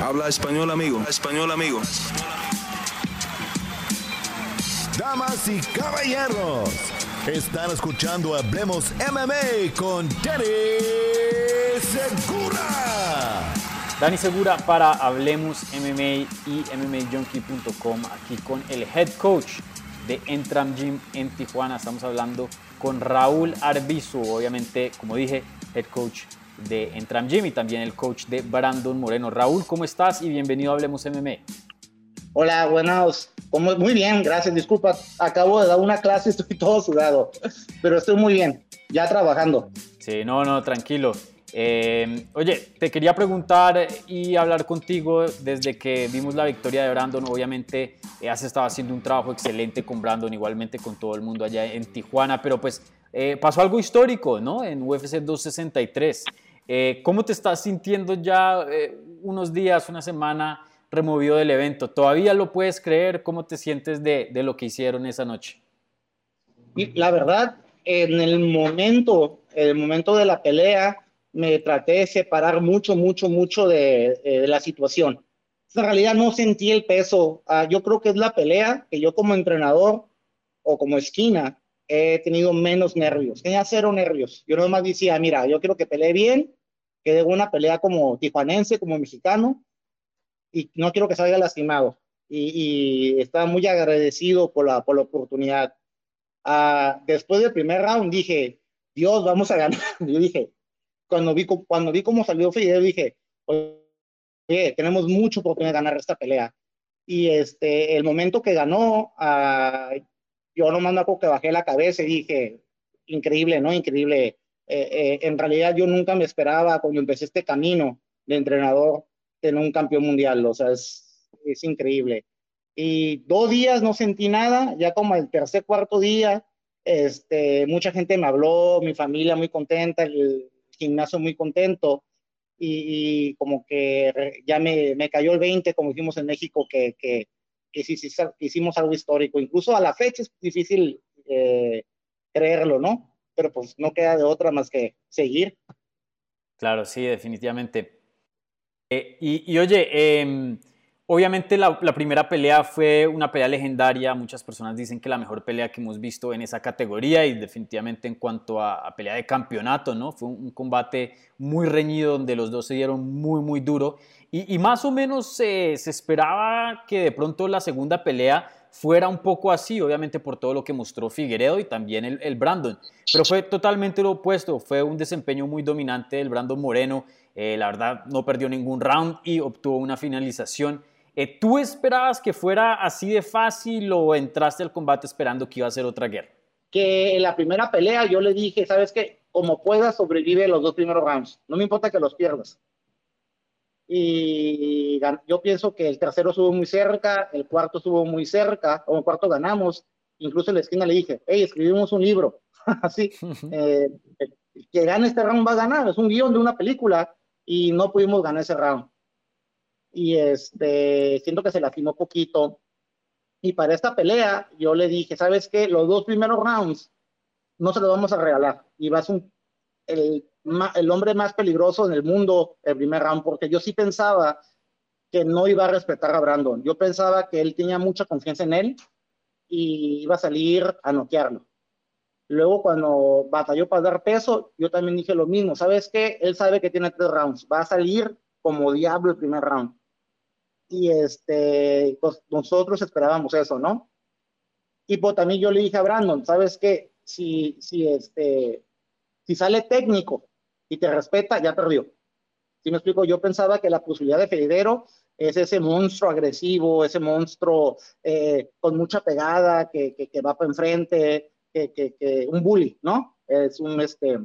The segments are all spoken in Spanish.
Habla español, amigo. Español, amigo. Damas y caballeros, están escuchando Hablemos MMA con Danny Segura. Dani Segura para Hablemos MMA y MMAJunkie.com, aquí con el head coach de Entram Gym en Tijuana. Estamos hablando con Raúl Arbizu, obviamente, como dije, head coach de Entram Gym y también el coach de Brandon Moreno. Raúl, ¿cómo estás? Y bienvenido a Hablemos MMA. Hola, buenos. Muy bien, gracias. Disculpa, acabo de dar una clase, estoy todo sudado, pero estoy muy bien, ya trabajando. Sí, no, no, tranquilo. Eh, oye, te quería preguntar y hablar contigo desde que vimos la victoria de Brandon. Obviamente eh, has estado haciendo un trabajo excelente con Brandon, igualmente con todo el mundo allá en Tijuana, pero pues eh, pasó algo histórico, ¿no? En UFC 263. ¿Cómo te estás sintiendo ya unos días, una semana removido del evento? ¿Todavía lo puedes creer? ¿Cómo te sientes de, de lo que hicieron esa noche? La verdad, en el momento, en el momento de la pelea, me traté de separar mucho, mucho, mucho de, eh, la situación. En realidad no sentí el peso. Ah, yo creo que es la pelea que yo como entrenador o como esquina he tenido menos nervios. Tenía cero nervios. Yo nomás decía, mira, yo quiero que pelee bien, que dé una pelea como tijuanense, como mexicano, y no quiero que salga lastimado. Y, y estaba muy agradecido por la, por la oportunidad. Ah, después del primer round dije, Dios, vamos a ganar. Yo dije, cuando vi, cuando vi cómo salió Fidel, dije, oye, tenemos mucho por de ganar esta pelea. Y este, el momento que ganó, uh, yo nomás me acuerdo que bajé la cabeza y dije, increíble, ¿no? Increíble. Eh, eh, en realidad yo nunca me esperaba cuando empecé este camino de entrenador tener un campeón mundial, o sea, es, es increíble. Y dos días no sentí nada, ya como el tercer, cuarto día, este, mucha gente me habló, mi familia muy contenta, el, gimnasio muy contento y, como que ya me, me, cayó el 20, como dijimos en México, que, que, que hicimos algo histórico. Incluso a la fecha es difícil eh, creerlo, ¿no? Pero pues no queda de otra más que seguir. Claro, sí, definitivamente. Eh, y, y, oye, eh, Obviamente la, primera pelea fue una pelea legendaria, muchas personas dicen que la mejor pelea que hemos visto en esa categoría y definitivamente en cuanto a, pelea de campeonato, ¿no? Fue un, combate muy reñido donde los dos se dieron muy, muy duro y, más o menos se esperaba que de pronto la segunda pelea fuera un poco así, obviamente por todo lo que mostró Figueredo y también el, Brandon, pero fue totalmente lo opuesto, fue un desempeño muy dominante del Brandon Moreno, eh, la verdad no perdió ningún round y obtuvo una finalización eh, ¿Tú esperabas que fuera así de fácil o entraste al combate esperando que iba a ser otra guerra? Que en la primera pelea yo le dije, ¿sabes qué? Como puedas, sobrevive los dos primeros rounds. No me importa que los pierdas. Y yo pienso que el tercero estuvo muy cerca, el cuarto estuvo muy cerca, o el cuarto ganamos. Incluso en la esquina le dije, hey, escribimos un libro. Así, eh, que gane este round va a ganar. Es un guion de una película y no pudimos ganar ese round y este, siento que se lastimó poquito. Y para esta pelea, yo le dije, ¿sabes qué? Los dos primeros rounds no se los vamos a regalar. Y vas un, el, el hombre más peligroso en el mundo el primer round, porque yo sí pensaba que no iba a respetar a Brandon. Yo pensaba que él tenía mucha confianza en él y iba a salir a noquearlo. Luego, cuando batalló para dar peso, yo también dije lo mismo. ¿Sabes qué? Él sabe que tiene tres rounds. Va a salir como diablo el primer round y este, pues nosotros esperábamos eso, ¿no? Y pues también yo le dije a Brandon, ¿sabes qué? Si, si, este, si sale técnico y te respeta, ya perdió. Si me explico? Yo pensaba que la posibilidad de Federo es ese monstruo agresivo, ese monstruo eh, con mucha pegada, que, que, que va para enfrente, que, que, un bully, ¿no? Es un, este,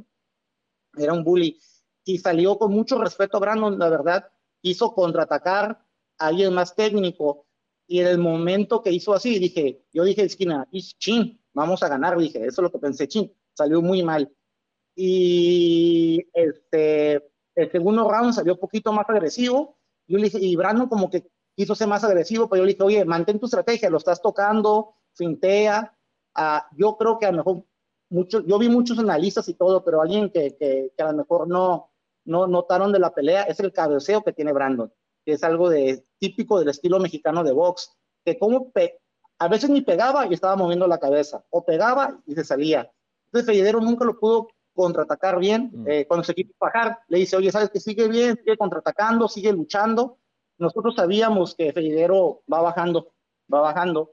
era un bully. Y salió con mucho respeto a Brandon, la verdad, quiso contraatacar, alguien más técnico. Y en el momento que hizo así, dije, yo dije, esquina, chin, vamos a ganar, dije, eso es lo que pensé, chin, salió muy mal. Y este, el segundo round salió un poquito más agresivo. Yo le dije, y Brandon como que quiso ser más agresivo, pero yo le dije, oye, mantén tu estrategia, lo estás tocando, fintea. Ah, yo creo que a lo mejor, muchos, yo vi muchos analistas y todo, pero alguien que, que, que a lo mejor no, no notaron de la pelea es el cabeceo que tiene Brandon que es algo de, típico del estilo mexicano de box, que como a veces ni pegaba y estaba moviendo la cabeza, o pegaba y se salía. Entonces Figueroa nunca lo pudo contraatacar bien. Mm. Eh, cuando se quiso bajar, le dice, oye, ¿sabes que sigue bien? Sigue contraatacando, sigue luchando. Nosotros sabíamos que Figueroa va bajando, va bajando.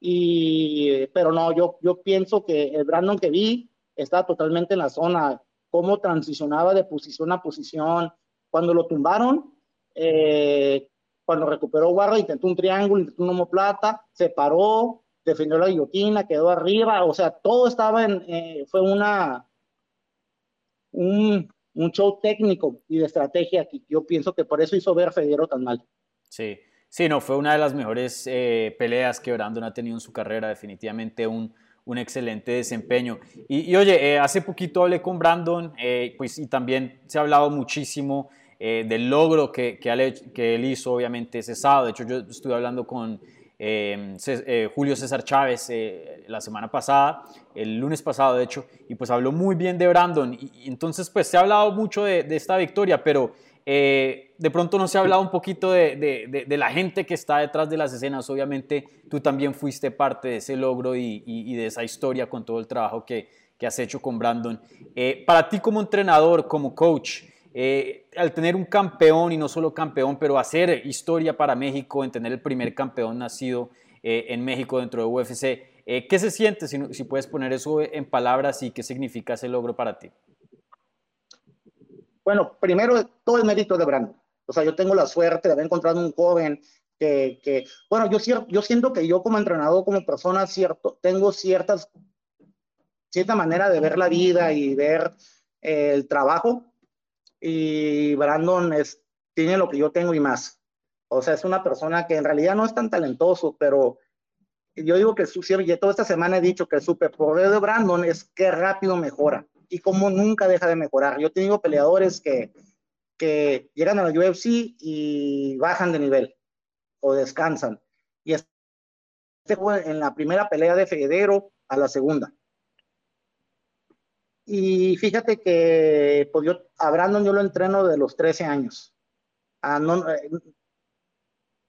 Y, pero no, yo, yo pienso que el Brandon que vi está totalmente en la zona, cómo transicionaba de posición a posición. Cuando lo tumbaron, eh, cuando recuperó Guarra, intentó un triángulo, intentó un homoplata, se paró, defendió la guillotina, quedó arriba, o sea, todo estaba en, eh, fue una, un, un, show técnico y de estrategia que yo pienso que por eso hizo ver a Federo tan mal. Sí, sí, no, fue una de las mejores eh, peleas que Brandon ha tenido en su carrera, definitivamente un, un excelente desempeño. Y, oye, eh, hace poquito hablé con Brandon, eh, pues y también se ha hablado muchísimo del logro que, que, que, él hizo, obviamente, ese sábado. De hecho, yo estuve hablando con Em, eh, Julio César Chávez eh, la semana pasada, el lunes pasado de hecho, y pues habló muy bien de Brandon. Y, entonces pues se ha hablado mucho de, esta victoria, pero eh, de pronto no se ha hablado un poquito de, la gente que está detrás de las escenas. Obviamente tú también fuiste parte de ese logro y, de esa historia con todo el trabajo que, que has hecho con Brandon. para ti como entrenador, como coach, eh, al tener un campeón y no solo campeón, pero hacer historia para México, en tener el primer campeón nacido eh, en México dentro de UFC, eh, ¿qué se siente si, puedes poner eso en palabras y qué significa ese logro para ti? Bueno, primero todo el mérito de Brandon. O sea, yo tengo la suerte de haber encontrado un joven que, que bueno, yo, yo siento que yo como entrenador, como persona, cierto, tengo ciertas, cierta manera de ver la vida y ver el trabajo y Brandon es, tiene lo que yo tengo y más. O sea, es una persona que en realidad no es tan talentoso, pero yo digo que y toda esta semana he dicho que el superpoder de Brandon es que rápido mejora y como nunca deja de mejorar. Yo he tenido peleadores que, que llegan a la UFC y bajan de nivel o descansan. Y este en la primera pelea de Federo a la segunda. Y fíjate que pues yo, a Brandon yo lo entreno de los 13 años. Ah, eh,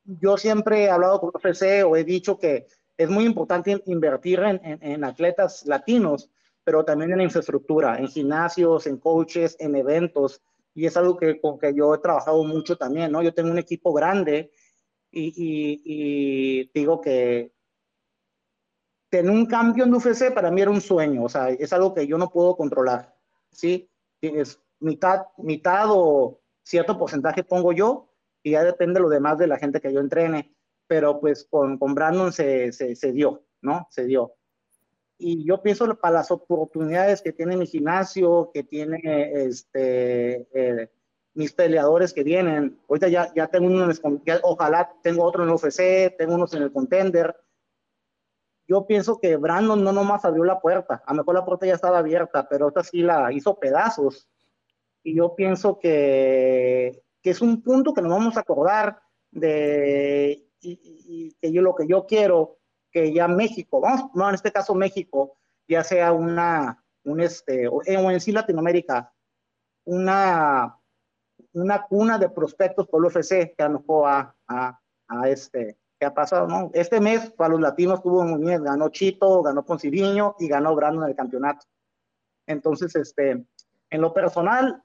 yo siempre he hablado con UFC o he dicho que es muy importante invertir en, en, atletas latinos, pero también en infraestructura, en gimnasios, en coaches, en eventos. Y es algo que, con que yo he trabajado mucho también, ¿no? Yo tengo un equipo grande y, y, y digo que tener un cambio en UFC para mí era un sueño, o sea, es algo que yo no puedo controlar, ¿sí? Es mitad, mitad o cierto porcentaje pongo yo y ya depende lo demás de la gente que yo entrene, pero pues con, con Brandon se, se, dio, ¿no? Se dio. Y yo pienso para las oportunidades que tiene mi gimnasio, que tiene este, eh, mis peleadores que vienen, ahorita ya, ya tengo uno, ojalá tengo otro en el UFC, tengo unos en el Contender, yo pienso que Brandon no nomás abrió la puerta, a lo mejor la puerta ya estaba abierta, pero esta sí la hizo pedazos. Y yo pienso que, que es un punto que nos vamos a acordar de y, que yo lo que yo quiero que ya México, vamos, no en este caso México, ya sea una, un este, o en sí Latinoamérica, una, una cuna de prospectos por el UFC que a lo a, a, a este, ¿Qué ha pasado, ¿no? Este mes para los latinos estuvo muy bien, ganó Chito, ganó Conciviño y ganó Brandon en el campeonato. Entonces, este, en lo personal,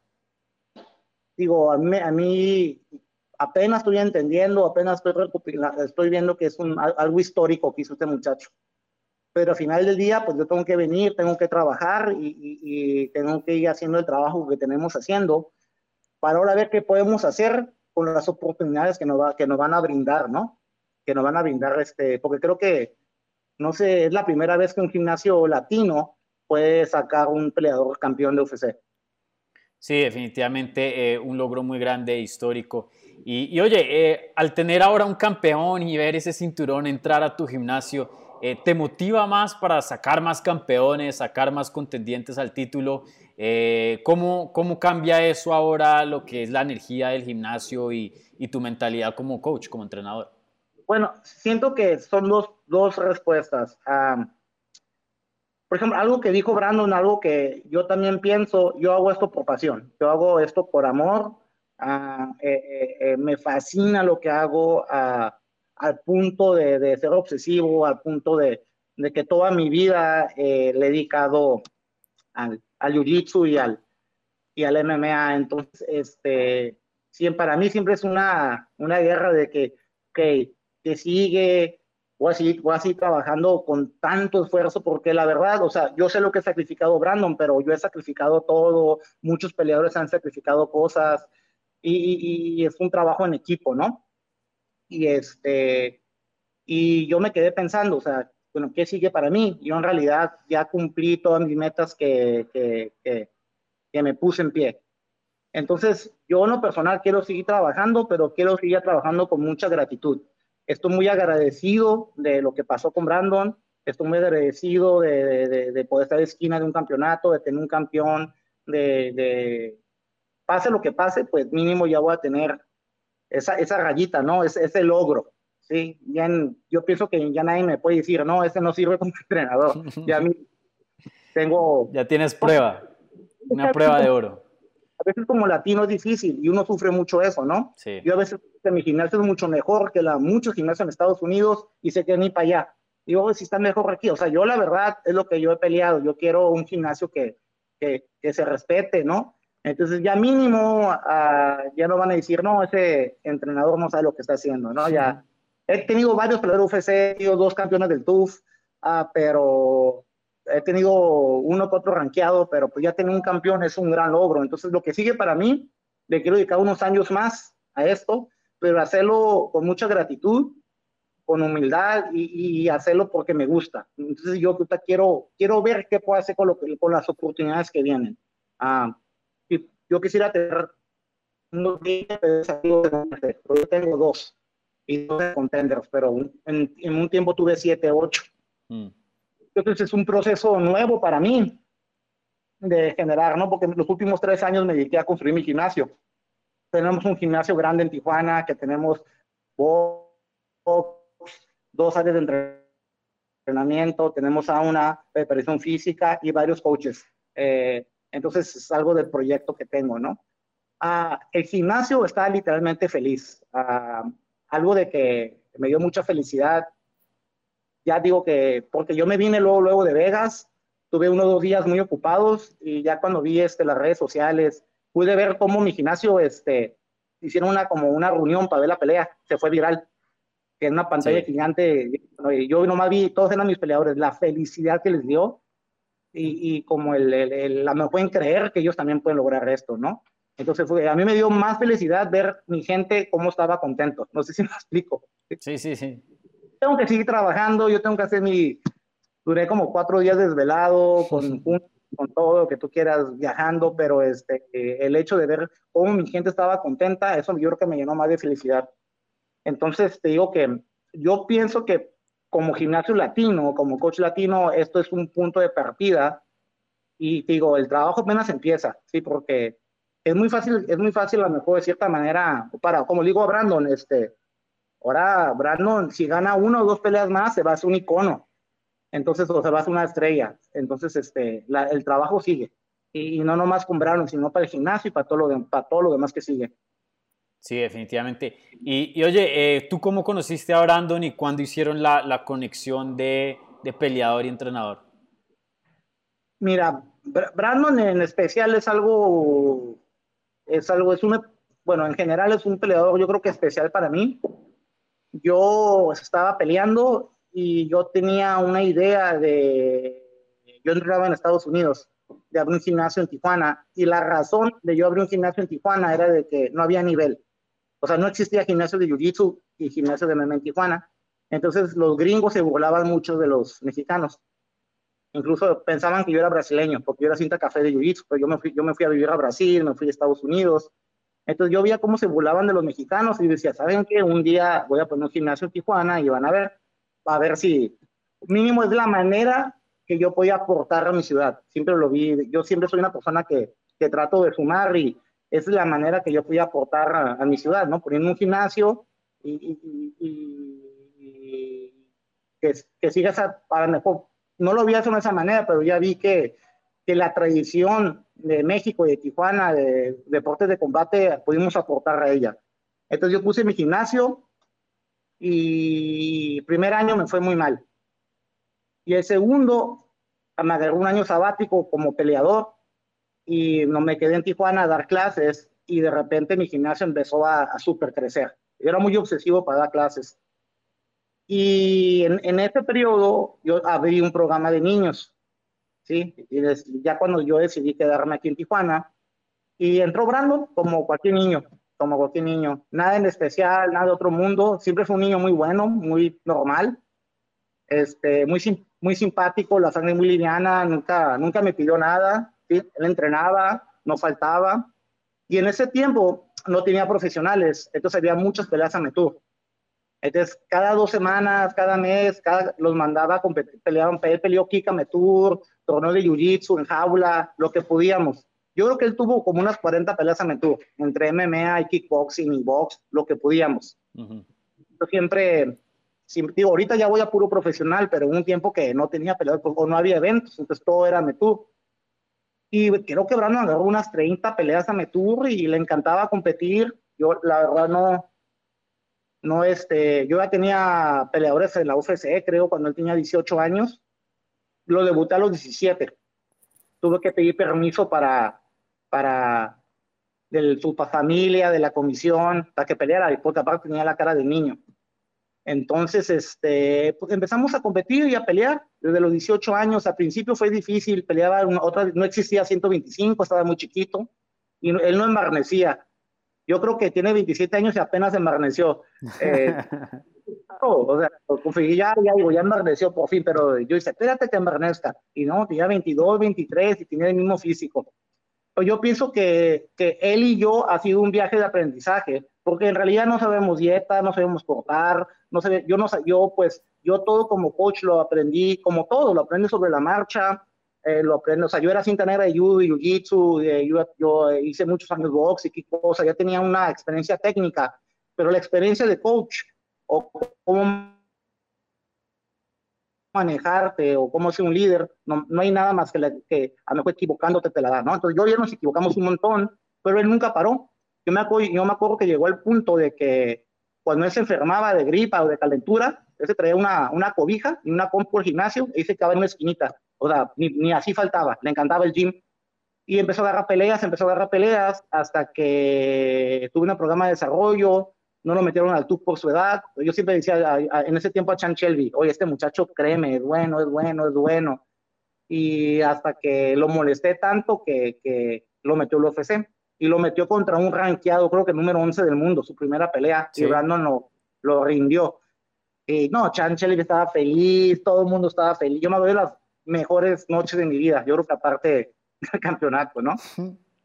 digo, a mí, a mí apenas estoy entendiendo, apenas estoy, estoy viendo que es un, algo histórico que hizo este muchacho. Pero al final del día, pues yo tengo que venir, tengo que trabajar y, y tengo que ir haciendo el trabajo que tenemos haciendo para ahora ver qué podemos hacer con las oportunidades que nos, va, que nos van a brindar, ¿no? Que nos van a brindar, este, porque creo que, no sé, es la primera vez que un gimnasio latino puede sacar un peleador campeón de UFC. Sí, definitivamente eh, un logro muy grande, histórico. Y, oye, eh, al tener ahora un campeón y ver ese cinturón entrar a tu gimnasio, eh, ¿te motiva más para sacar más campeones, sacar más contendientes al título? ¿cómo, ¿Cómo cambia eso ahora lo que es la energía del gimnasio y, y tu mentalidad como coach, como entrenador? Bueno, siento que son dos, dos respuestas. por ejemplo, algo que dijo Brandon, algo que yo también pienso, yo hago esto por pasión, yo hago esto por amor Ah, eh, eh, me fascina lo que hago ah, al punto de, ser obsesivo, al punto de, que toda mi vida le he dedicado al, al jiu-jitsu y al, y al MMA. Entonces, este, siempre, para mí siempre es una, una guerra de que, que, que sigue, voy a, seguir, voy a seguir trabajando con tanto esfuerzo, porque la verdad, o sea, yo sé lo que ha sacrificado Brandon, pero yo he sacrificado todo, muchos peleadores han sacrificado cosas, y, y, es un trabajo en equipo, ¿no? Y este, y yo me quedé pensando, o sea, bueno, ¿qué sigue para mí? Yo en realidad ya cumplí todas mis metas que, que, que, que me puse en pie. Entonces, yo en lo personal quiero seguir trabajando, pero quiero seguir trabajando con mucha gratitud Estoy muy agradecido de lo que pasó con Brandon. Estoy muy agradecido de, de, poder estar de esquina de un campeonato, de tener un campeón, de, pase lo que pase, pues mínimo ya voy a tener esa, esa rayita, ¿no? Ese, ese logro. Sí, ya yo pienso que ya nadie me puede decir, no, ese no sirve como entrenador. Ya mí tengo... Ya tienes prueba, una prueba de oro a veces como latino es difícil y uno sufre mucho eso, ¿no? Sí. Yo a veces mi gimnasio es mucho mejor que la muchos gimnasios en Estados Unidos y sé que ni para allá. Digo, si está mejor aquí. O sea, yo la verdad es lo que yo he peleado. Yo quiero un gimnasio que, que, que se respete, ¿no? Entonces ya mínimo uh, ya no van a decir, no, ese entrenador no sabe lo que está haciendo, ¿no? Ya he tenido varios peleadores UFC, he tenido dos campeones del TUF, uh, pero he tenido uno que otro rankeado, pero pues ya tener un campeón es un gran logro. Entonces, lo que sigue para mí, le quiero dedicar unos años más a esto, pero hacerlo con mucha gratitud, con humildad y, hacerlo porque me gusta. Entonces, yo quiero, quiero ver qué puedo hacer con, lo, con las oportunidades que vienen. Ah, yo quisiera tener unos 20 yo tengo dos y dos contenders, pero en, en un tiempo tuve 7, 8. Entonces es un proceso nuevo para mí de generar, ¿no? Porque en los últimos tres años me dediqué a construir mi gimnasio. Tenemos un gimnasio grande en Tijuana, que tenemos dos áreas de entrenamiento, tenemos a una preparación física y varios coaches. Eh, entonces es algo del proyecto que tengo, ¿no? Ah, el gimnasio está literalmente feliz. Ah, algo de que me dio mucha felicidad ya digo que, porque yo me vine luego, luego de Vegas, tuve unos dos días muy ocupados y ya cuando vi este, las redes sociales, pude ver cómo mi gimnasio, este, hicieron una, como una reunión para ver la pelea, se fue viral, que en una pantalla gigante, yo nomás vi, todos eran mis peleadores, la felicidad que les dio y, y como el, el, la me pueden creer que ellos también pueden lograr esto, ¿no? Entonces fue, a mí me dio más felicidad ver mi gente cómo estaba contento. No sé si me explico. Sí, sí, sí tengo que seguir trabajando, yo tengo que hacer mi, duré como cuatro días desvelado, con, con todo lo que tú quieras, viajando, pero este, el hecho de ver cómo mi gente estaba contenta, eso yo creo que me llenó más de felicidad. Entonces, te digo que yo pienso que como gimnasio latino, como coach latino, esto es un punto de partida y digo, el trabajo apenas empieza, ¿sí? Porque es muy fácil, es muy fácil a lo mejor de cierta manera, para, como digo a Brandon, este, Ahora, Brandon, si gana uno o dos peleas más, se va a hacer un icono. Entonces, o se va a una estrella. Entonces, este, el trabajo sigue. Y, no nomás con Brandon, sino para el gimnasio y para todo lo, para todo lo demás que sigue. Sí, definitivamente. Y, oye, eh, ¿tú cómo conociste a Brandon y cuándo hicieron la, la conexión de, de, peleador y entrenador? Mira, Brandon en especial es algo, es algo, es una, bueno, en general es un peleador yo creo que especial para mí, yo estaba peleando y yo tenía una idea de, yo entraba en Estados Unidos, de abrir un gimnasio en Tijuana, y la razón de yo abrir un gimnasio en Tijuana era de que no había nivel. O sea, no existía gimnasio de Jiu-Jitsu y gimnasio de MMA en Tijuana. Entonces los gringos se burlaban mucho de los mexicanos. Incluso pensaban que yo era brasileño, porque yo era cinta café de Jiu-Jitsu, pero yo me, fui, yo me fui a vivir a Brasil, me fui a Estados Unidos, entonces yo veía cómo se burlaban de los mexicanos y decía, ¿saben qué? Un día voy a poner un gimnasio en Tijuana y van a ver, a ver si mínimo es la manera que yo podía aportar a mi ciudad. Siempre lo vi, yo siempre soy una persona que, que trato de sumar y es la manera que yo podía aportar a, mi ciudad, ¿no? Poniendo un gimnasio y, que, que siga esa, para mejor. No lo vi de esa manera, pero ya vi que, que la tradición de México y de Tijuana, de deportes de combate, pudimos aportar a ella. Entonces yo puse mi gimnasio y primer año me fue muy mal. Y el segundo, me agarró un año sabático como peleador y no me quedé en Tijuana a dar clases y de repente mi gimnasio empezó a, a super crecer. Yo era muy obsesivo para dar clases. Y en, en ese periodo yo abrí un programa de niños, ¿sí? Ya cuando yo decidí quedarme aquí en Tijuana, y entró Brandon como cualquier niño, como cualquier niño. Nada en especial, nada de otro mundo. Siempre fue un niño muy bueno, muy normal, este, muy, muy simpático, la sangre muy liviana, nunca, nunca me pidió nada. ¿sí? Él entrenaba, no faltaba. Y en ese tiempo no tenía profesionales, entonces había muchas peleas a metú. Entonces, cada dos semanas, cada mes, cada, los mandaba a competir, peleaban, peleó Kika Metur, torneo de Jiu-Jitsu, en jaula, lo que podíamos. Yo creo que él tuvo como unas 40 peleas a Metur, entre MMA y kickboxing y box, lo que podíamos. Yo siempre, siempre, digo, ahorita ya voy a puro profesional, pero en un tiempo que no tenía peleas o no había eventos, entonces todo era Metur. Y creo que Brandon agarró unas 30 peleas a Metur y le encantaba competir. Yo, la verdad, no, no, este, yo ya tenía peleadores en la UFC, creo, cuando él tenía 18 años. Lo debuté a los 17. Tuve que pedir permiso para, para de su familia, de la comisión, para que peleara, porque aparte tenía la cara de niño. Entonces, este, pues empezamos a competir y a pelear desde los 18 años. Al principio fue difícil, peleaba una, otra, no existía 125, estaba muy chiquito y él no embarnecía. Yo creo que tiene 27 años y apenas embarneció. Eh, o sea, ya, ya digo, ya embarneció por fin, pero yo dije, espérate que embarnezca. Y no, tenía 22, 23 y tenía el mismo físico. Yo pienso que, que él y yo ha sido un viaje de aprendizaje, porque en realidad no sabemos dieta, no sabemos cortar, no sé, yo no yo pues yo todo como coach lo aprendí, como todo, lo aprendí sobre la marcha, eh, lo aprendo, o sea, yo era cinta negra de judo y jiu-jitsu, eh, yo, yo, hice muchos años box y cosa, ya tenía una experiencia técnica, pero la experiencia de coach o cómo manejarte o cómo ser un líder, no, no hay nada más que, la, que a lo mejor equivocándote te la da, ¿no? Entonces yo y él nos equivocamos un montón, pero él nunca paró. Yo me, acuerdo, yo me acuerdo que llegó al punto de que cuando él se enfermaba de gripa o de calentura, él se traía una, una cobija y una compu al gimnasio y se quedaba en una esquinita. O sea, ni, ni, así faltaba, le encantaba el gym. Y empezó a agarrar peleas, empezó a agarrar peleas hasta que tuve un programa de desarrollo, no lo metieron al TUC por su edad. Yo siempre decía en ese tiempo a Chan Shelby, oye, este muchacho, créeme, es bueno, es bueno, es bueno. Y hasta que lo molesté tanto que, que lo metió el UFC. Y lo metió contra un rankeado, creo que número 11 del mundo, su primera pelea. Sí. Y Brandon lo, lo rindió. Y no, Chan Shelby estaba feliz, todo el mundo estaba feliz. Yo me doy las mejores noches de mi vida. Yo creo que aparte del campeonato, ¿no?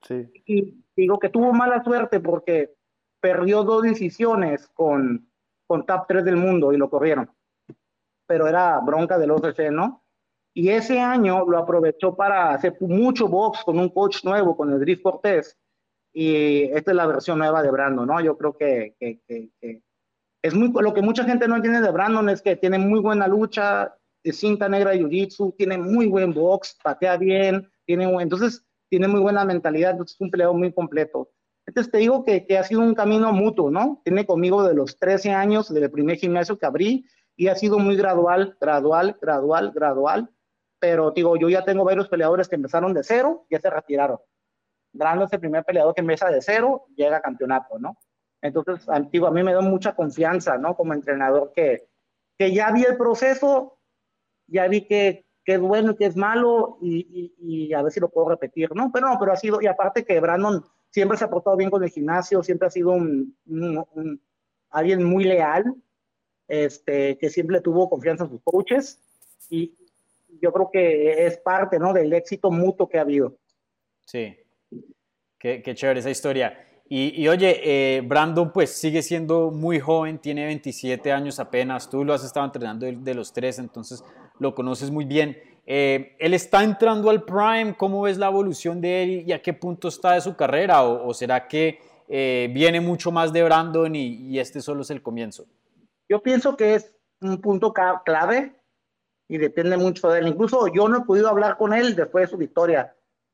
Sí. Y digo que tuvo mala suerte porque perdió dos decisiones con, con top 3 del mundo y lo corrieron. Pero era bronca del OCC, ¿no? Y ese año lo aprovechó para hacer mucho box con un coach nuevo, con el Drift Cortés. Y esta es la versión nueva de Brandon, ¿no? Yo creo que, que, que, es muy, lo que mucha gente no entiende de Brandon es que tiene muy buena lucha, de cinta negra de jiu-jitsu, tiene muy buen box, patea bien, tiene, entonces tiene muy buena mentalidad, es un peleador muy completo. Entonces te digo que, que, ha sido un camino mutuo, ¿no? Tiene conmigo de los 13 años, del primer gimnasio que abrí, y ha sido muy gradual, gradual, gradual, gradual, pero digo, yo ya tengo varios peleadores que empezaron de cero, ya se retiraron. Brandon es el primer peleador que empieza de cero, llega a campeonato, ¿no? Entonces, digo, a mí me da mucha confianza, ¿no? Como entrenador que, que ya vi el proceso, ya vi que, que es bueno y que es malo y, y, y, a ver si lo puedo repetir, ¿no? Pero no, pero ha sido, y aparte que Brandon siempre se ha portado bien con el gimnasio, siempre ha sido un, un, un, alguien muy leal, este, que siempre tuvo confianza en sus coaches y yo creo que es parte, ¿no? Del éxito mutuo que ha habido. Sí, qué, qué chévere esa historia. Y, y, oye, eh, Brandon pues sigue siendo muy joven, tiene 27 años apenas, tú lo has estado entrenando de, de los tres, entonces lo conoces muy bien. Eh, ¿Él está entrando al prime? ¿Cómo ves la evolución de él y a qué punto está de su carrera? ¿O, será que eh, viene mucho más de Brandon y, este solo es el comienzo? Yo pienso que es un punto clave y depende mucho de él. Incluso yo no he podido hablar con él después de su victoria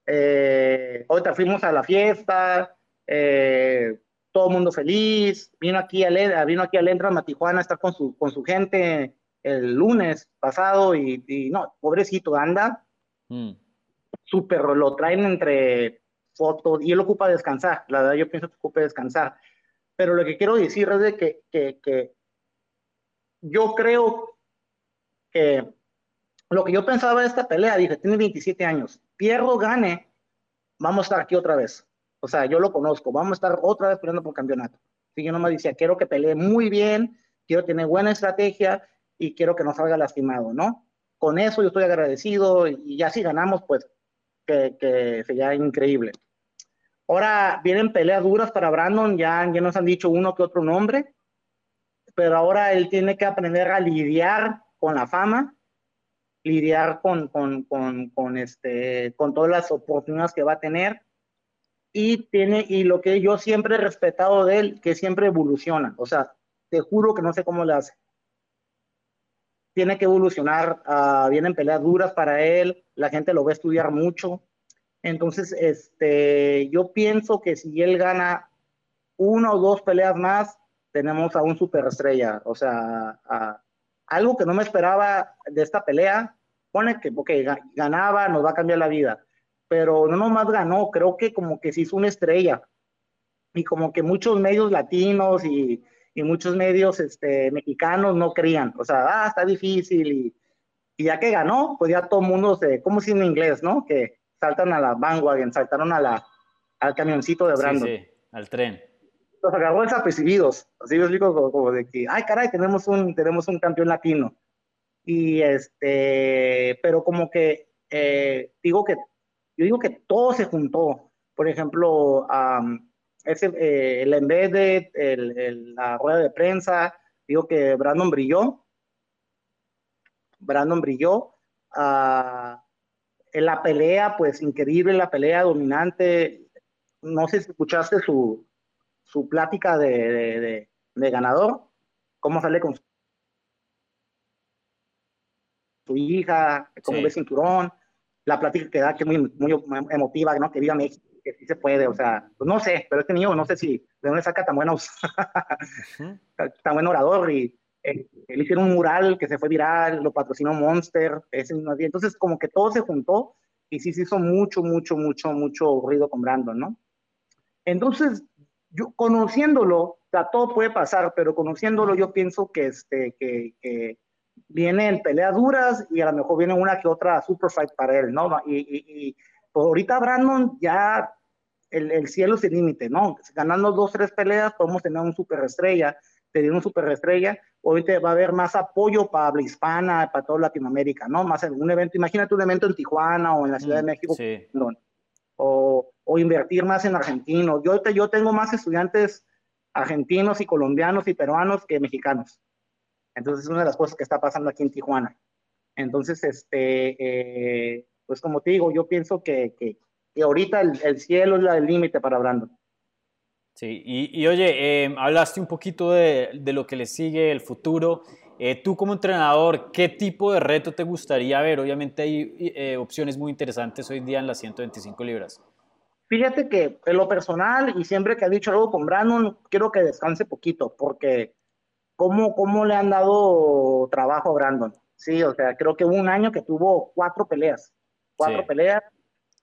Eh, ahorita fuimos a la fiesta, eh, todo mundo feliz. Vino aquí a, vino aquí a Lendra, a Tijuana, a estar con su, con su gente el lunes pasado y, no, pobrecito, anda. Mm. Súper, lo traen entre fotos y él ocupa descansar. La verdad, yo pienso que ocupa descansar. Pero lo que quiero decir es de que, que, que yo creo que lo que yo pensaba de esta pelea, dije, tiene 27 años, pierdo, gane, vamos a estar aquí otra vez. O sea, yo lo conozco, vamos a estar otra vez peleando por campeonato. Si yo nomás decía, quiero que pelee muy bien, quiero tener buena estrategia y quiero que no salga lastimado, ¿no? Con eso yo estoy agradecido y ya si ganamos, pues que, que sería increíble. Ahora vienen peleas duras para Brandon, ya, ya nos han dicho uno que otro nombre, pero ahora él tiene que aprender a lidiar con la fama lidiar con, con, con, con, este, con todas las oportunidades que va a tener. Y, tiene, y lo que yo siempre he respetado de él, que siempre evoluciona. O sea, te juro que no sé cómo le hace. Tiene que evolucionar, uh, vienen peleas duras para él, la gente lo va a estudiar mucho. Entonces, este, yo pienso que si él gana una o dos peleas más, tenemos a un superestrella. O sea, algo que no me esperaba de esta pelea, pone que porque ganaba, nos va a cambiar la vida, pero no nomás ganó, creo que como que se hizo una estrella y como que muchos medios latinos y, y muchos medios este, mexicanos no creían, o sea, ah, está difícil y, y ya que ganó, pues ya todo el mundo se, como si en inglés, ¿no? Que saltan a la bandwagon, saltaron a la, al camioncito de Brandon. Sí, sí, al tren los agarró desapercibidos, así yo digo como, como, de que, ay caray, tenemos un, tenemos un campeón latino. Y este, pero como que, eh, digo que, yo digo que todo se juntó. Por ejemplo, ese, eh, el, en vez de el, la rueda de prensa, digo que Brandon brilló. Brandon brilló. Uh, en la pelea, pues increíble, la pelea dominante. No sé si escuchaste su, su plática de, de, ganador, cómo sale con su hija, cómo ve cinturón, la plática que da que es muy, muy emotiva, ¿no? Que viva México, que sí se puede, o sea, pues no sé, pero este niño no sé si de dónde saca tan buenos, tan buen orador y eh, él hicieron un mural que se fue viral, lo patrocinó Monster, ese mismo día, entonces como que todo se juntó y sí se hizo mucho, mucho, mucho, mucho ruido con Brandon, ¿no? Entonces, yo conociéndolo, o sea, todo puede pasar, pero conociéndolo yo pienso que, este, que, que vienen peleas duras y a lo mejor viene una que otra super fight para él, ¿no? Y, y, pues ahorita Brandon ya el, el cielo el límite, ¿no? Ganando dos, tres peleas podemos tener un super estrella, tener un super estrella, ahorita va a haber más apoyo para habla hispana, para toda Latinoamérica, ¿no? Más en un evento, imagínate un evento en Tijuana o en la Ciudad de mm, México, sí. o, o invertir más en argentinos. Yo, yo tengo más estudiantes argentinos y colombianos y peruanos que mexicanos. Entonces es una de las cosas que está pasando aquí en Tijuana. Entonces, este, eh, pues como te digo, yo pienso que, que, ahorita el, cielo es el límite para Brandon. Sí, y, y oye, eh, hablaste un poquito de, de, lo que le sigue, el futuro. Eh, tú como entrenador, ¿qué tipo de reto te gustaría ver? Obviamente hay opciones muy interesantes hoy día en las 125 libras. Fíjate que en lo personal, y siempre que ha dicho algo con Brandon, quiero que descanse poquito, porque ¿cómo, cómo le han dado trabajo a Brandon? Sí, o sea, creo que hubo un año que tuvo cuatro peleas, cuatro peleas,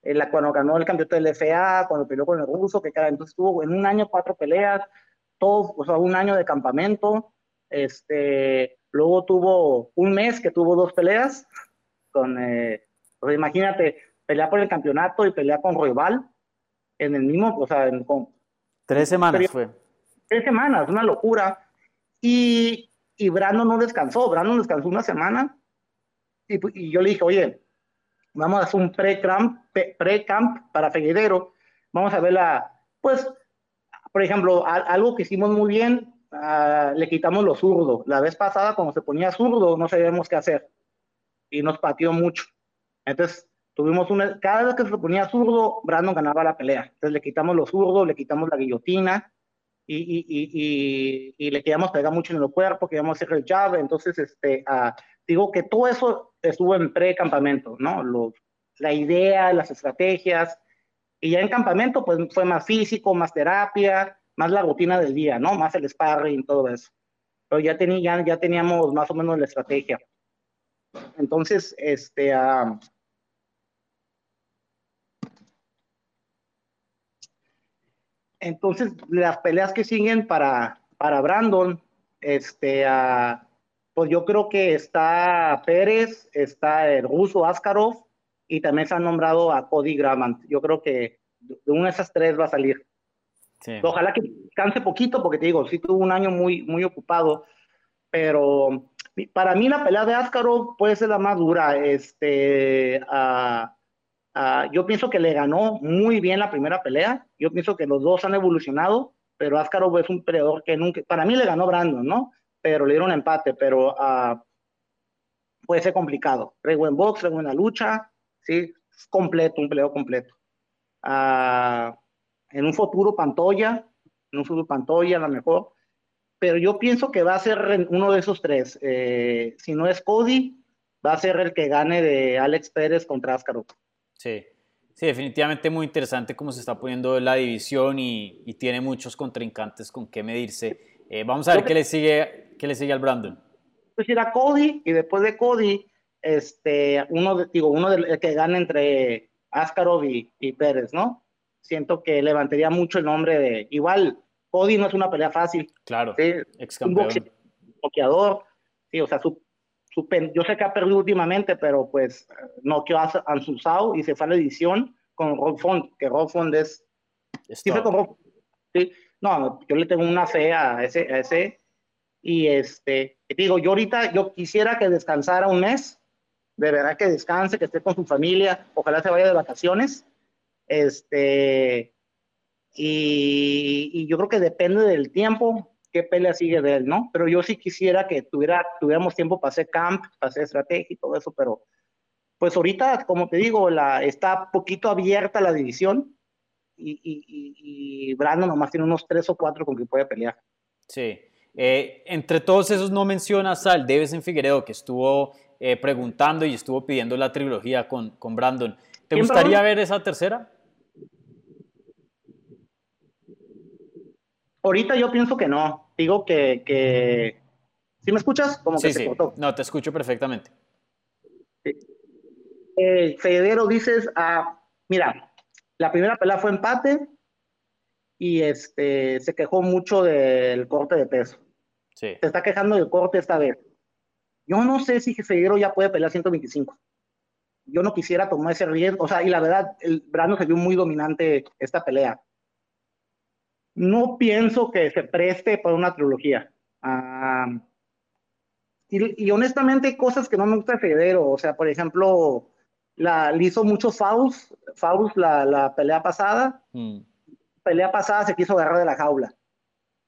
en la, cuando ganó el campeonato del FA, cuando peleó con el ruso, que cada entonces tuvo en un año cuatro peleas, todo, o sea, un año de campamento, este, luego tuvo un mes que tuvo dos peleas, con, eh, imagínate, pelea por el campeonato y pelea con Roybal, en el mismo, o sea, en, con, tres semanas fue. Tres semanas, una locura. Y, y Brandon no descansó, Brandon descansó una semana y, y yo le dije, oye, vamos a hacer un pre-camp pre -camp para Figueredero, vamos a ver la, pues, por ejemplo, algo que hicimos muy bien, uh, le quitamos los zurdos. La vez pasada, cuando se ponía zurdo, no sabíamos qué hacer y nos pateó mucho. Entonces, Tuvimos una, cada vez que se ponía zurdo, Brandon ganaba la pelea. Entonces le quitamos los zurdos, le quitamos la guillotina y, y, y, y le queríamos pegar mucho en el cuerpo, queríamos hacer el jab. Entonces, este, uh, digo que todo eso estuvo en pre-campamento, ¿no? Los, la idea, las estrategias. Y ya en campamento, pues fue más físico, más terapia, más la rutina del día, ¿no? Más el sparring, todo eso. Pero ya, tenía, ya, teníamos más o menos la estrategia. Entonces, este, uh, entonces las peleas que siguen para, para Brandon, este, uh, pues yo creo que está Pérez, está el ruso Askarov y también se han nombrado a Cody Gramant. Yo creo que de una de esas tres va a salir. Ojalá que canse poquito, porque te digo, sí tuvo un año muy, muy ocupado, pero para mí la pelea de Askarov puede ser la más dura. Este, yo pienso que le ganó muy bien la primera pelea. Yo pienso que los dos han evolucionado, pero Askarov es un peleador que nunca, para mí le ganó Brandon, ¿no? Pero le dieron empate, pero uh, puede ser complicado. Re buen box, re buena lucha, sí, completo, un peleo completo. Uh, en un futuro Pantoya, en un futuro Pantoya a lo mejor, pero yo pienso que va a ser uno de esos tres. Eh, si no es Cody, va a ser el que gane de Alex Pérez contra Ascaro. Sí, sí, definitivamente muy interesante cómo se está poniendo la división y, y tiene muchos contrincantes con qué medirse. Eh, vamos a ver qué le sigue ¿Qué le sigue al Brandon? Pues ir a Cody y después de Cody, este, uno, de, digo, uno de, que gane entre Askarov y, Pérez, ¿no? Siento que levantaría mucho el nombre de. Igual, Cody no es una pelea fácil. Claro, ¿sí? ex campeón. Un boxeador, sí, o sea, su, su, yo sé que ha perdido últimamente, pero pues no quedó a Ansusao y se fue a la edición con Rob Font, que Rob Font es. Sí, fue con Rob, sí, no, yo le tengo una fe a ese, a ese y este, digo, yo ahorita, yo quisiera que descansara un mes, de verdad que descanse, que esté con su familia, ojalá se vaya de vacaciones. Este, y, yo creo que depende del tiempo, qué pelea sigue de él, ¿no? Pero yo sí quisiera que tuviera, tuviéramos tiempo para hacer camp, para hacer estrategia y todo eso, pero pues ahorita, como te digo, la, está poquito abierta la división y, y, y, y Brandon nomás tiene unos tres o cuatro con que puede pelear. Sí, eh, entre todos esos no mencionas al en Figueredo, que estuvo eh, preguntando y estuvo pidiendo la trilogía con, con Brandon. ¿Te gustaría ver esa tercera? Ahorita yo pienso que no. Digo que... que... ¿Sí me escuchas? Como que sí. No, te escucho perfectamente. Eh, Federo dices, ah, mira, la primera pelea fue empate y este, se quejó mucho del corte de peso. Se está quejando del corte esta vez. Yo no sé si Figueroa ya puede pelear 125. Yo no quisiera tomar ese riesgo. O sea, y la verdad, el Brano se vio muy dominante esta pelea. No pienso que se preste para una trilogía. Ah, y, honestamente hay cosas que no me gusta de Federo. O sea, por ejemplo, la, le hizo muchos fouls, fouls la, la pelea pasada. Mm. Pelea pasada se quiso agarrar de la jaula.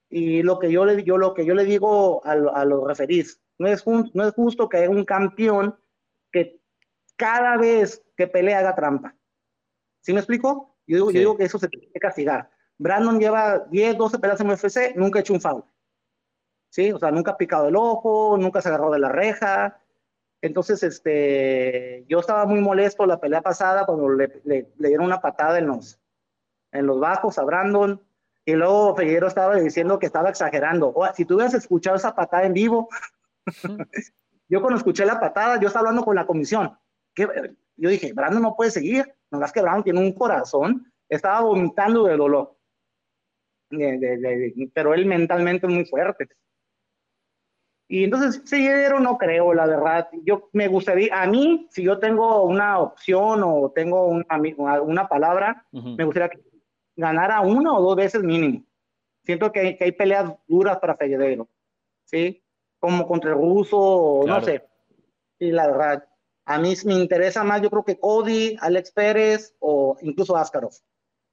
Y lo que yo le, yo, lo que yo le digo a, a los referís, no es, no es justo que haya un campeón que cada vez que pelea haga trampa. ¿Sí me explico? Yo digo, yo digo que eso se tiene que castigar. Brandon lleva 10, 12 peleas en UFC, nunca ha hecho un foul. ¿Sí? O sea, nunca ha picado el ojo, nunca se agarró de la reja. Entonces, este, yo estaba muy molesto la pelea pasada cuando le, dieron una patada en los, en los bajos a Brandon. Y luego Figueroa estaba diciendo que estaba exagerando. O, si tú hubieras escuchado esa patada en vivo, yo cuando escuché la patada, yo estaba hablando con la comisión. Yo dije, Brandon no puede seguir. No es que Brandon tiene un corazón. Estaba vomitando de dolor. pero él mentalmente es muy fuerte. Y entonces, Figueroa no creo, la verdad. Yo me gustaría, a mí, si yo tengo una opción o tengo una, una palabra, me gustaría que ganara una o dos veces mínimo. Siento que hay, que hay peleas duras para Figueiredo, ¿sí? Como contra el ruso, no sé. Y la verdad, a mí me interesa más, yo creo que Cody, Alex Pérez o incluso Askarov.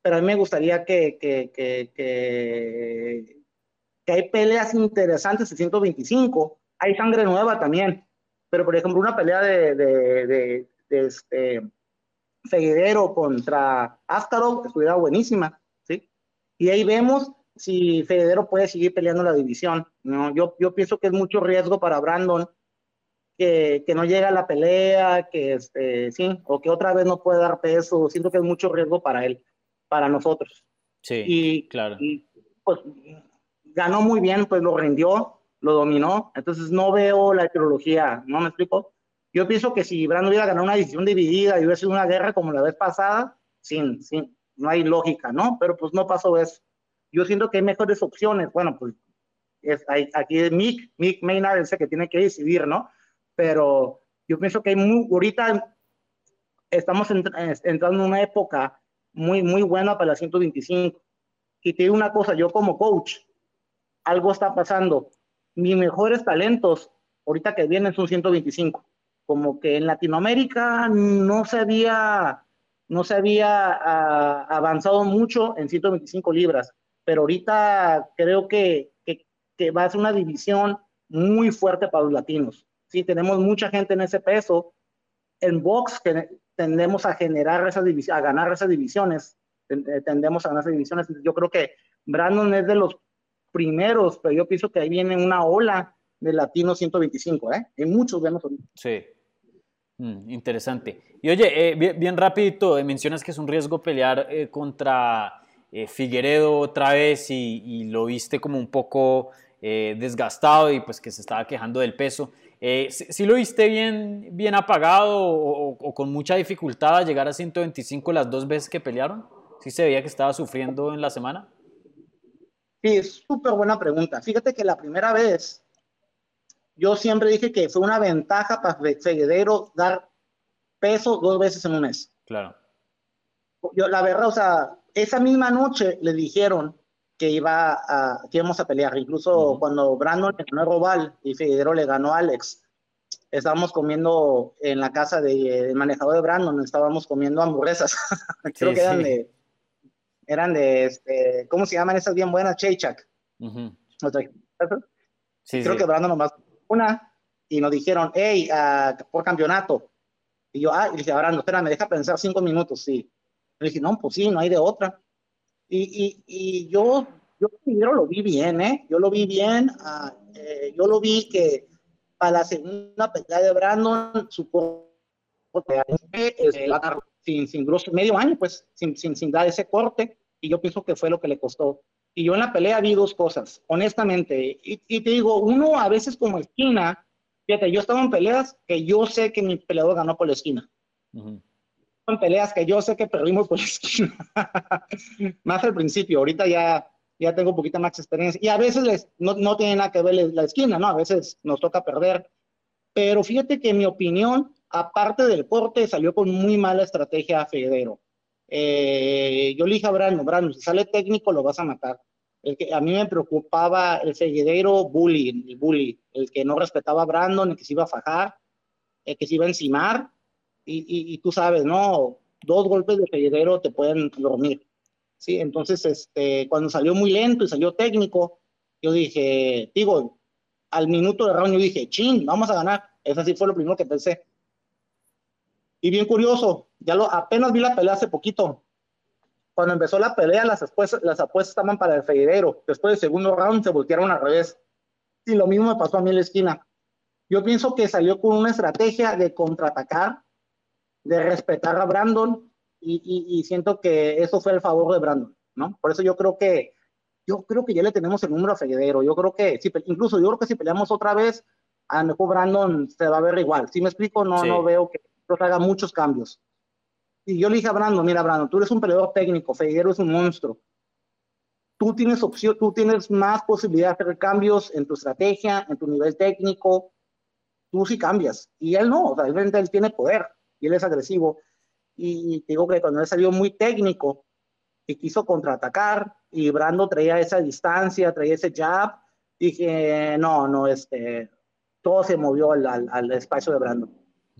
Pero a mí me gustaría que, que, que, que, que hay peleas interesantes en 125. Hay sangre nueva también. Pero, por ejemplo, una pelea de, de, de, de este, contra Askarov estuviera buenísima, ¿sí? Y ahí vemos si Federo puede seguir peleando la división, ¿no? Yo, yo pienso que es mucho riesgo para Brandon que, que, no llega a la pelea, que este, sí, o que otra vez no puede dar peso. Siento que es mucho riesgo para él, para nosotros. Sí, y, claro. Y, pues ganó muy bien, pues lo rindió, lo dominó. Entonces no veo la trilogía, ¿no me explico? Yo pienso que si Brandon hubiera ganado una decisión dividida y hubiera sido una guerra como la vez pasada, sin, sin, no hay lógica, ¿no? Pero pues no pasó eso. Yo siento que hay mejores opciones. Bueno, pues es, hay, aquí es Mick, Mick Maynard es el que tiene que decidir, ¿no? Pero yo pienso que hay muy, ahorita estamos entrando en una época muy, muy buena para la 125. Y te digo una cosa, yo como coach, algo está pasando. Mis mejores talentos ahorita que vienen son 125. Como que en Latinoamérica no se había, no se había uh, avanzado mucho en 125 libras, pero ahorita creo que, que, que, va a ser una división muy fuerte para los latinos. Sí, tenemos mucha gente en ese peso. En box que tendemos a generar esas divisiones, a ganar esas divisiones, tendemos a ganar esas divisiones. Yo creo que Brandon es de los primeros, pero yo pienso que ahí viene una ola de Latino 125, ¿eh? Hay muchos buenos Sí. Mm, interesante. Y oye, eh, bien, bien, rapidito, eh, mencionas que es un riesgo pelear eh, contra Figueredo otra vez y, lo viste como un poco desgastado y pues que se estaba quejando del peso. Eh, ¿sí, ¿sí, lo viste bien, bien apagado o, o, o, con mucha dificultad a llegar a 125 las dos veces que pelearon? ¿Sí se veía que estaba sufriendo en la semana? Sí, es súper buena pregunta. Fíjate que la primera vez yo siempre dije que fue una ventaja para Figueredo dar peso dos veces en un mes. Claro. Yo, la verdad, o sea, esa misma noche le dijeron que iba a, que íbamos a pelear. Incluso uh -huh. cuando Brandon le ganó a Robal y Figueroa le ganó a Alex, estábamos comiendo en la casa del de manejador de Brandon, estábamos comiendo hamburguesas. Creo sí, que eran sí. de, eran de, este, ¿cómo se llaman esas bien buenas? Chaychak. Uh -huh. sí, Creo que Brandon nomás una y nos dijeron, hey, uh, por campeonato. Y yo, ah, y dije, Brandon, espera, me deja pensar cinco minutos, sí. Le dije, no, pues sí, no hay de otra. Y, y, y yo, yo primero lo vi bien, ¿eh? Yo lo vi bien, uh, eh, yo lo vi que para la segunda pelea de Brandon, su corte eh, sin, sin grosso, medio año, pues, sin, sin, sin dar ese corte, y yo pienso que fue lo que le costó. Y yo en la pelea vi dos cosas, honestamente, y, y te digo, uno a veces como esquina, fíjate, yo estaba en peleas que yo sé que mi peleador ganó por la esquina. Uh -huh en peleas que yo sé que perdimos por la esquina. más al principio, ahorita ya, ya tengo un poquito más experiencia. Y a veces les, no, no tiene nada que ver la esquina, ¿no? A veces nos toca perder. Pero fíjate que en mi opinión, aparte del corte, salió con muy mala estrategia a Federo. Eh, yo le dije a Brandon, Brandon, si sale técnico lo vas a matar. El que, a mí me preocupaba el Figueredo bully, el bully, el que no respetaba a Brandon, el que se iba a fajar, el que se iba a encimar y, tú sabes, ¿no? Dos golpes de Figueroa te pueden dormir, ¿sí? Entonces, este, cuando salió muy lento y salió técnico, yo dije, digo, al minuto de round yo dije, chin, vamos a ganar. Eso sí fue lo primero que pensé. Y bien curioso, ya lo, apenas vi la pelea hace poquito. Cuando empezó la pelea, las apuestas, las apuestas estaban para el Figueroa. Después del segundo round se voltearon al revés. Y lo mismo me pasó a mí en la esquina. Yo pienso que salió con una estrategia de contraatacar de respetar a Brandon y, y, y, siento que eso fue el favor de Brandon, ¿no? Por eso yo creo que yo creo que ya le tenemos el número a Figueroa. Yo creo que, si, incluso yo creo que si peleamos otra vez, a lo mejor Brandon se va a ver igual. Si me explico, no, sí. no veo que haga muchos cambios. Y yo le dije a Brandon, mira Brandon, tú eres un peleador técnico, Figueroa es un monstruo. Tú tienes opción, tú tienes más posibilidad de hacer cambios en tu estrategia, en tu nivel técnico. Tú sí cambias. Y él no, o sea, realmente él tiene poder y él es agresivo. Y, digo que cuando él salió muy técnico y quiso contraatacar, y Brando traía esa distancia, traía ese jab, dije, no, no, este, todo se movió al, al espacio de Brando.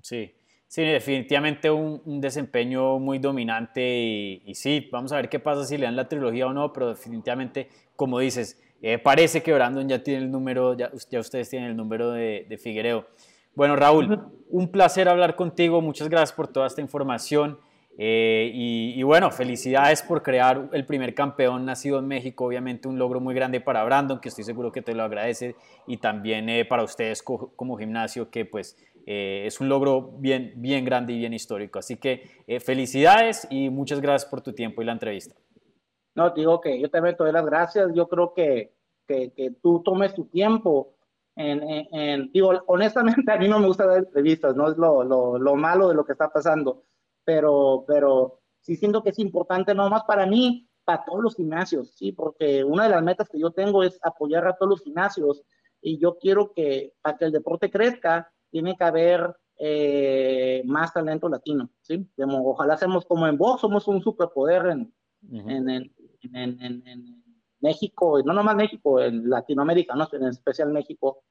Sí, sí, definitivamente un, un desempeño muy dominante y, y, sí, vamos a ver qué pasa si le dan la trilogía o no, pero definitivamente, como dices, eh, parece que Brandon ya tiene el número, ya, ya ustedes tienen el número de, de Figuereo. Bueno, Raúl, un placer hablar contigo. Muchas gracias por toda esta información. Eh, y, bueno, felicidades por crear el primer campeón nacido en México, obviamente un logro muy grande para Brandon, que estoy seguro que te lo agradece, y también eh, para ustedes como gimnasio, que pues eh, es un logro bien, bien grande y bien histórico. Así que felicidades y muchas gracias por tu tiempo y la entrevista. No, digo que yo también te doy las gracias, yo creo que, que, que tú tomes tu tiempo. En, en, digo, honestamente a mí no me gusta dar entrevistas, no es lo, lo, lo malo de lo que está pasando pero, pero sí siento que es importante, no más para mí, para todos los gimnasios, sí, porque una de las metas que yo tengo es apoyar a todos los gimnasios y yo quiero que para que el deporte crezca, tiene que haber eh, más talento latino, ¿sí? ojalá seamos como en box, somos un superpoder en, en, en, en, México, no nomás México, en Latinoamérica, ¿no? en especial México,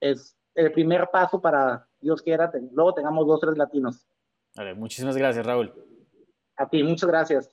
es el primer paso para, Dios quiera, luego tengamos dos, tres latinos muchísimas gracias, Raúl. A ti, muchas gracias.